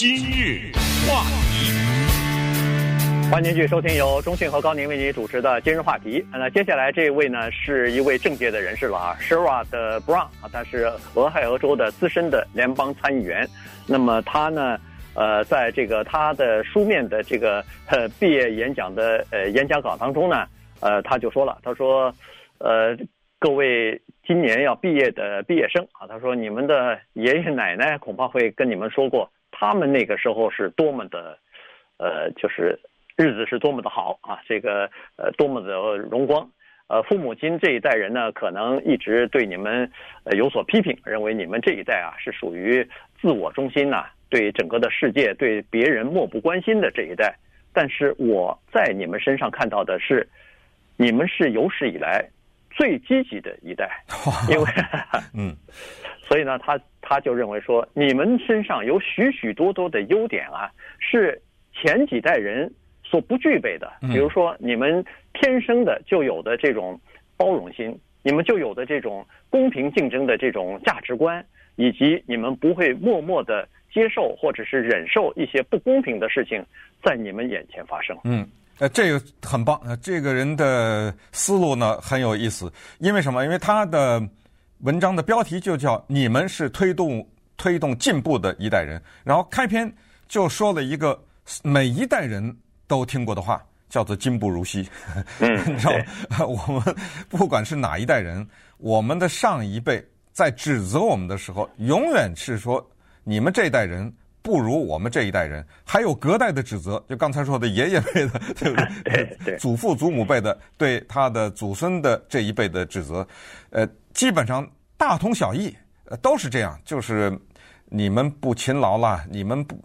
今日话题，欢迎继续收听由中讯和高宁为您主持的今日话题。那接下来这位呢，是一位政界的人士了啊，Sherrod Brown 啊，他是俄亥俄州的资深的联邦参议员。那么他呢，呃，在这个他的书面的这个呃毕业演讲的呃演讲稿当中呢，呃，他就说了，他说，呃，各位。今年要毕业的毕业生啊，他说：“你们的爷爷奶奶恐怕会跟你们说过，他们那个时候是多么的，呃，就是日子是多么的好啊，这个呃多么的荣光。呃，父母亲这一代人呢，可能一直对你们呃有所批评，认为你们这一代啊是属于自我中心呐，对整个的世界对别人漠不关心的这一代。但是我在你们身上看到的是，你们是有史以来。”最积极的一代，因为，嗯，所以呢，他他就认为说，你们身上有许许多多的优点啊，是前几代人所不具备的。比如说，你们天生的就有的这种包容心，你们就有的这种公平竞争的这种价值观，以及你们不会默默的接受或者是忍受一些不公平的事情在你们眼前发生。嗯。呃，这个很棒。呃，这个人的思路呢很有意思，因为什么？因为他的文章的标题就叫“你们是推动推动进步的一代人”，然后开篇就说了一个每一代人都听过的话，叫做“今不如昔”。你知道吗？我们不管是哪一代人，我们的上一辈在指责我们的时候，永远是说你们这一代人。不如我们这一代人，还有隔代的指责，就刚才说的爷爷辈的，对不对？对对。祖父祖母辈的对他的祖孙的这一辈的指责，呃，基本上大同小异，呃，都是这样，就是你们不勤劳啦，你们不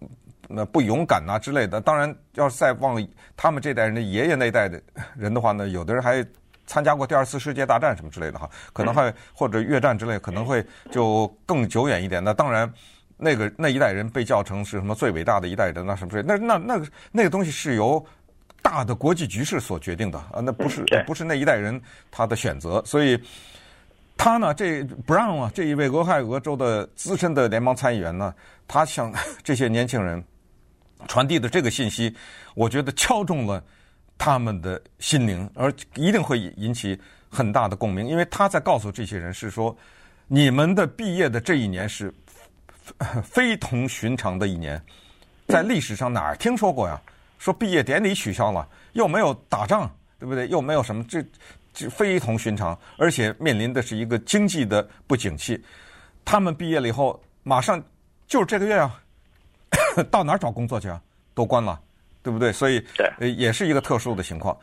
那不勇敢呐之类的。当然，要是再往他们这代人的爷爷那一代的人的话呢，有的人还参加过第二次世界大战什么之类的哈，可能还或者越战之类，可能会就更久远一点。那当然。那个那一代人被叫成是什么最伟大的一代人？那什么之类？那那那个那个东西是由大的国际局势所决定的啊，那不是不是那一代人他的选择。所以他呢，这 Brown 啊，这一位俄亥俄州的资深的联邦参议员呢，他向 这些年轻人传递的这个信息，我觉得敲中了他们的心灵，而一定会引起很大的共鸣，因为他在告诉这些人是说，你们的毕业的这一年是。非同寻常的一年，在历史上哪儿听说过呀？说毕业典礼取消了，又没有打仗，对不对？又没有什么，这非同寻常，而且面临的是一个经济的不景气。他们毕业了以后，马上就是这个月啊，到哪儿找工作去啊？都关了，对不对？所以也是一个特殊的情况。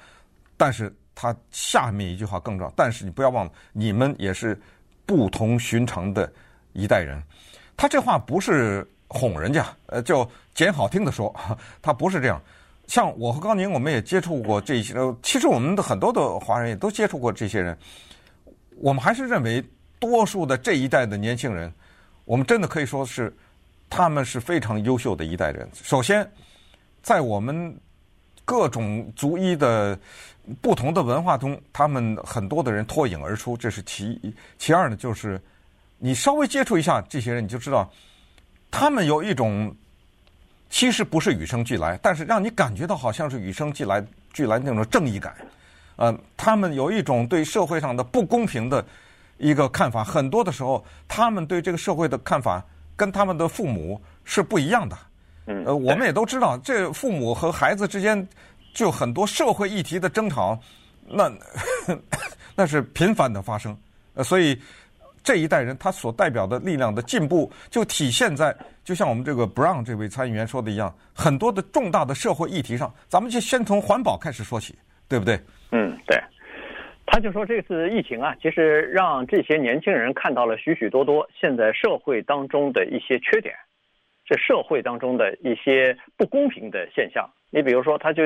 但是他下面一句话更重要，但是你不要忘了，你们也是不同寻常的一代人。他这话不是哄人家，呃，就捡好听的说，他不是这样。像我和高宁，我们也接触过这些，其实我们的很多的华人也都接触过这些人。我们还是认为，多数的这一代的年轻人，我们真的可以说是，他们是非常优秀的一代人。首先，在我们各种族裔的不同的文化中，他们很多的人脱颖而出，这是其一。其二呢，就是。你稍微接触一下这些人，你就知道，他们有一种其实不是与生俱来，但是让你感觉到好像是与生俱来俱来那种正义感。呃，他们有一种对社会上的不公平的一个看法，很多的时候，他们对这个社会的看法跟他们的父母是不一样的。呃，我们也都知道，这父母和孩子之间就很多社会议题的争吵，那 那是频繁的发生。呃，所以。这一代人他所代表的力量的进步，就体现在就像我们这个 Brown 这位参议员说的一样，很多的重大的社会议题上，咱们就先从环保开始说起，对不对？嗯，对。他就说这次疫情啊，其实让这些年轻人看到了许许多多现在社会当中的一些缺点，这社会当中的一些不公平的现象。你比如说，他就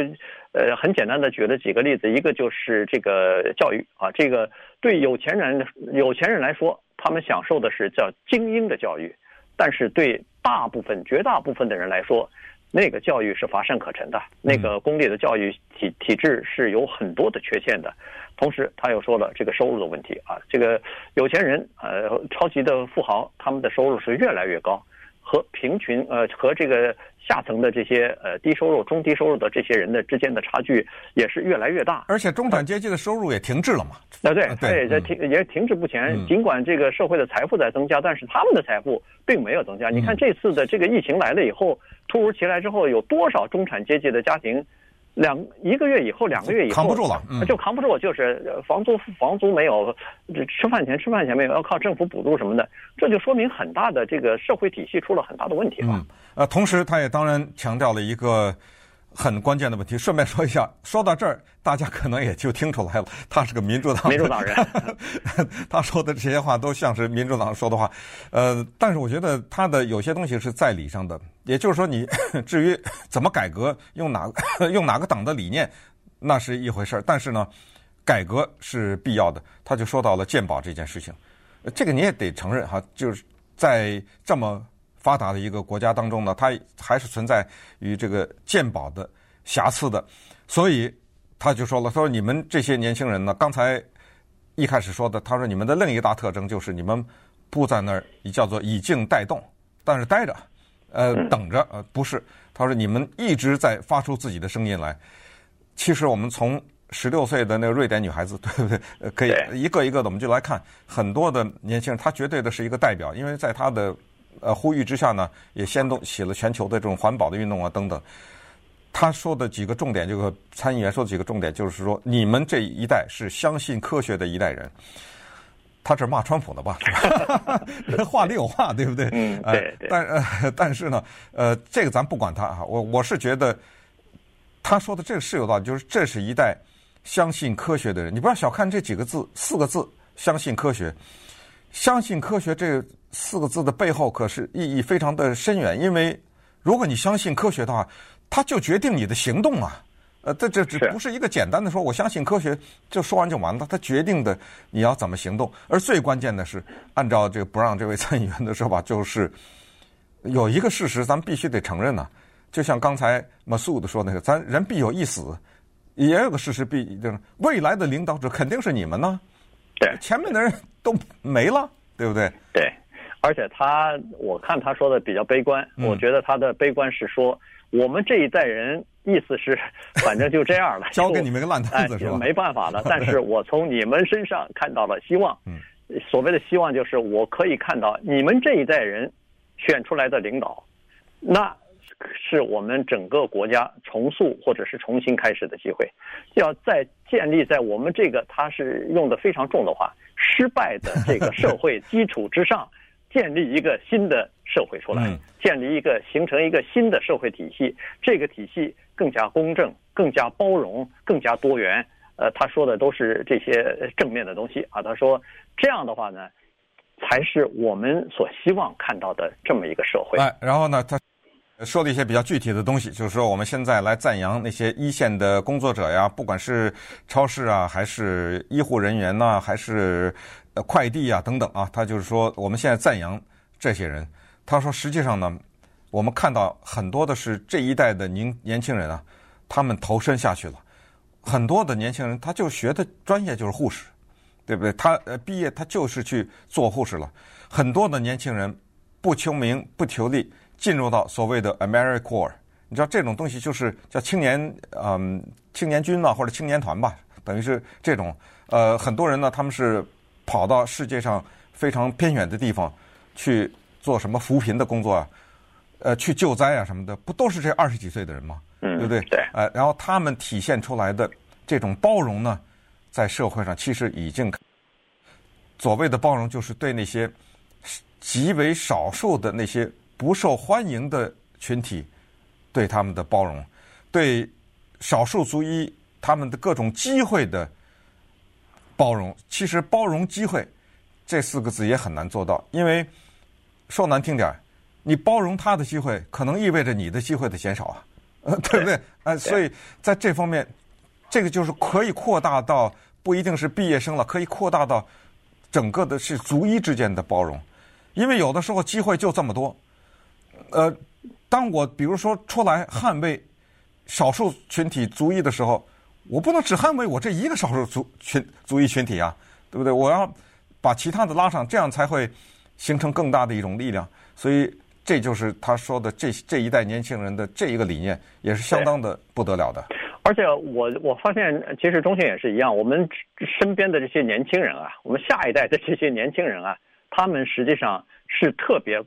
呃很简单的举了几个例子，一个就是这个教育啊，这个对有钱人有钱人来说。他们享受的是叫精英的教育，但是对大部分、绝大部分的人来说，那个教育是乏善可陈的。那个公立的教育体体制是有很多的缺陷的。同时，他又说了这个收入的问题啊，这个有钱人呃，超级的富豪，他们的收入是越来越高，和平群呃和这个下层的这些呃低收入、中低收入的这些人的之间的差距也是越来越大，而且中产阶级的收入也停滞了嘛？啊，对对，这停也停滞不前。尽管这个社会的财富在增加，但是他们的财富并没有增加。你看这次的这个疫情来了以后，突如其来之后，有多少中产阶级的家庭？两一个月以后，两个月以后扛不住了，嗯、就扛不住，就是房租房租没有，吃饭钱吃饭钱没有，要靠政府补助什么的，这就说明很大的这个社会体系出了很大的问题了。嗯，呃，同时他也当然强调了一个很关键的问题。顺便说一下，说到这儿，大家可能也就听出来了，他是个民主党民主党人，他说的这些话都像是民主党说的话。呃，但是我觉得他的有些东西是在理上的。也就是说，你 至于怎么改革，用哪个 用哪个党的理念，那是一回事儿。但是呢，改革是必要的。他就说到了鉴宝这件事情，这个你也得承认哈，就是在这么发达的一个国家当中呢，它还是存在于这个鉴宝的瑕疵的。所以他就说了，他说你们这些年轻人呢，刚才一开始说的，他说你们的另一大特征就是你们不在那儿，叫做以静带动，但是待着。呃，等着，呃，不是，他说你们一直在发出自己的声音来。其实我们从十六岁的那个瑞典女孩子，对不对？可以一个一个的，我们就来看很多的年轻人，他绝对的是一个代表，因为在他的呃呼吁之下呢，也掀动起了全球的这种环保的运动啊等等。他说的几个重点，这个参议员说的几个重点，就是说你们这一代是相信科学的一代人。他这骂川普呢吧？人话里有话，对不对？嗯，对对。但呃，但是呢，呃，这个咱不管他啊。我我是觉得他说的这个是有道理，就是这是一代相信科学的人。你不要小看这几个字，四个字“相信科学”。相信科学这四个字的背后可是意义非常的深远，因为如果你相信科学的话，它就决定你的行动啊。呃，这这只不是一个简单的说，我相信科学，就说完就完了。它决定的你要怎么行动，而最关键的是，按照这个 Brown 这位参议员的说法，就是有一个事实，咱们必须得承认呐。就像刚才 Masood 说那个，咱人必有一死，也有个事实必就是未来的领导者肯定是你们呢。对，前面的人都没了，对不对？对，而且他，我看他说的比较悲观，我觉得他的悲观是说。我们这一代人，意思是，反正就这样了，交给你们个烂摊子是吧？哎，没办法了。但是我从你们身上看到了希望。嗯，所谓的希望就是我可以看到你们这一代人选出来的领导，那是我们整个国家重塑或者是重新开始的机会。要在建立在我们这个，它是用的非常重的话，失败的这个社会 基础之上。建立一个新的社会出来，建立一个形成一个新的社会体系，这个体系更加公正、更加包容、更加多元。呃，他说的都是这些正面的东西啊。他说这样的话呢，才是我们所希望看到的这么一个社会。哎，然后呢，他说了一些比较具体的东西，就是说我们现在来赞扬那些一线的工作者呀，不管是超市啊，还是医护人员呐，还是。呃，快递啊，等等啊，他就是说，我们现在赞扬这些人。他说，实际上呢，我们看到很多的是这一代的年年轻人啊，他们投身下去了。很多的年轻人，他就学的专业就是护士，对不对？他呃毕业，他就是去做护士了。很多的年轻人不求名不求利，进入到所谓的 AmeriCorps。你知道这种东西就是叫青年嗯、呃、青年军嘛，或者青年团吧，等于是这种。呃，很多人呢，他们是。跑到世界上非常偏远的地方去做什么扶贫的工作啊？呃，去救灾啊什么的，不都是这二十几岁的人吗？嗯，对不对？对。呃，然后他们体现出来的这种包容呢，在社会上其实已经所谓的包容，就是对那些极为少数的那些不受欢迎的群体，对他们的包容，对少数族裔他们的各种机会的。包容，其实包容机会这四个字也很难做到，因为说难听点儿，你包容他的机会，可能意味着你的机会的减少啊，呃，对不对？呃，所以在这方面，这个就是可以扩大到不一定是毕业生了，可以扩大到整个的是族裔之间的包容，因为有的时候机会就这么多，呃，当我比如说出来捍卫少数群体族裔的时候。我不能只捍卫我这一个少数族群族裔群体啊，对不对？我要把其他的拉上，这样才会形成更大的一种力量。所以这就是他说的这这一代年轻人的这一个理念，也是相当的不得了的。而且我我发现，其实中信也是一样，我们身边的这些年轻人啊，我们下一代的这些年轻人啊，他们实际上是特别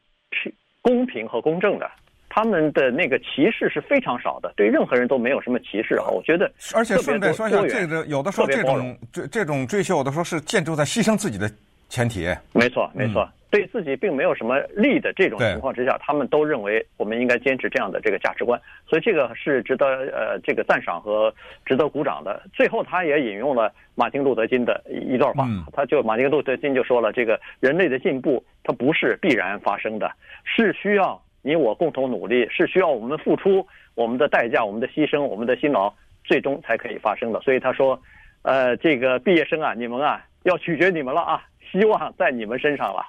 公平和公正的。他们的那个歧视是非常少的，对任何人都没有什么歧视啊！我觉得，而且顺便说一下，这个有的时候这种这这种追求，有的时候是建筑在牺牲自己的前提。没错，没错，对自己并没有什么利的这种情况之下，他们都认为我们应该坚持这样的这个价值观，所以这个是值得呃这个赞赏和值得鼓掌的。最后，他也引用了马丁路德金的一段话，他就马丁路德金就说了：这个人类的进步，它不是必然发生的，是需要。你我共同努力是需要我们付出我们的代价、我们的牺牲、我们的辛劳，最终才可以发生的。所以他说，呃，这个毕业生啊，你们啊，要取决你们了啊，希望在你们身上了。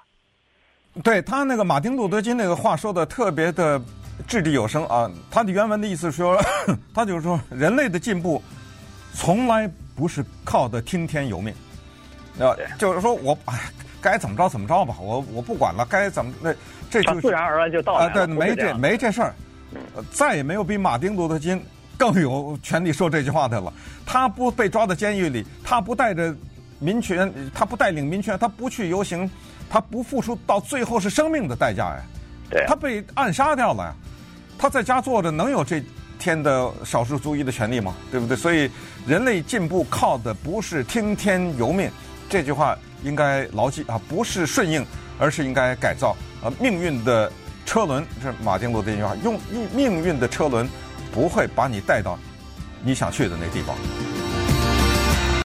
对他那个马丁路德金那个话说的特别的掷地有声啊，他的原文的意思是说，他就是说，人类的进步从来不是靠的听天由命，啊，就是说我哎。该怎么着怎么着吧，我我不管了，该怎么那这就自然而然就到了。啊，对，没这没这事儿，再也没有比马丁路德金更有权利说这句话的了。他不被抓到监狱里，他不带着民权，他不带领民权，他不去游行，他不付出到最后是生命的代价呀。对，他被暗杀掉了呀。他在家坐着，能有这天的少数族裔的权利吗？对不对？所以人类进步靠的不是听天由命这句话。应该牢记啊，不是顺应，而是应该改造。呃，命运的车轮，这是马丁路德金话，用命运的车轮不会把你带到你想去的那地方。